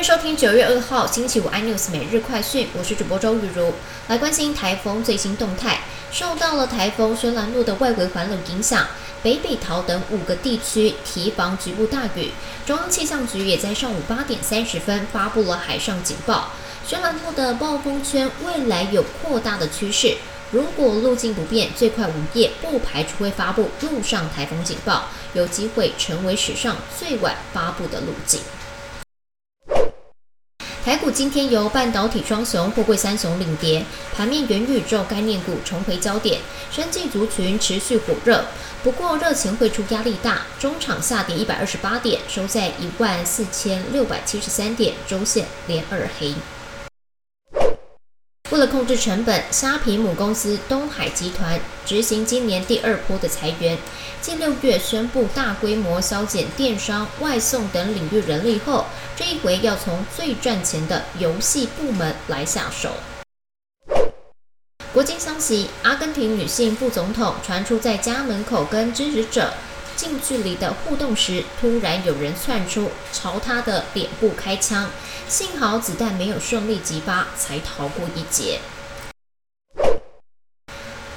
迎收听九月二号星期五 iNews 每日快讯，我是主播周雨茹，来关心台风最新动态。受到了台风轩岚诺的外围环流影响，北北桃等五个地区提防局部大雨。中央气象局也在上午八点三十分发布了海上警报，轩岚诺的暴风圈未来有扩大的趋势。如果路径不变，最快午夜不排除会发布陆上台风警报，有机会成为史上最晚发布的路径。台股今天由半导体双雄、富贵三雄领跌，盘面元宇宙概念股重回焦点，生技族群持续火热。不过热情汇出压力大，中场下跌一百二十八点，收在一万四千六百七十三点，周线连二黑。为了控制成本，虾皮母公司东海集团执行今年第二波的裁员，近六月宣布大规模削减电商、外送等领域人力后，这一回要从最赚钱的游戏部门来下手。国际消息：阿根廷女性副总统传出在家门口跟支持者近距离的互动时，突然有人窜出朝他的脸部开枪。幸好子弹没有顺利击发，才逃过一劫。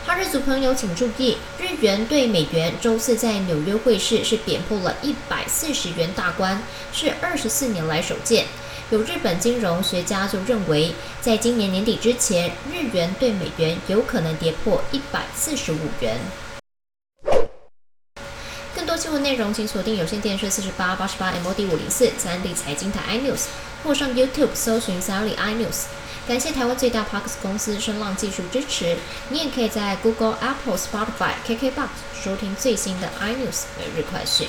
哈日族朋友请注意，日元对美元周四在纽约汇市是贬破了一百四十元大关，是二十四年来首见。有日本金融学家就认为，在今年年底之前，日元对美元有可能跌破一百四十五元。新闻内容，请锁定有线电视四十八八十八 MOD 五零四三 D 财经台 iNews。或上 YouTube 搜寻三 D iNews，感谢台湾最大 Parks 公司声浪技术支持。你也可以在 Google、Apple、Spotify、KKBox 收听最新的 iNews 每日快讯。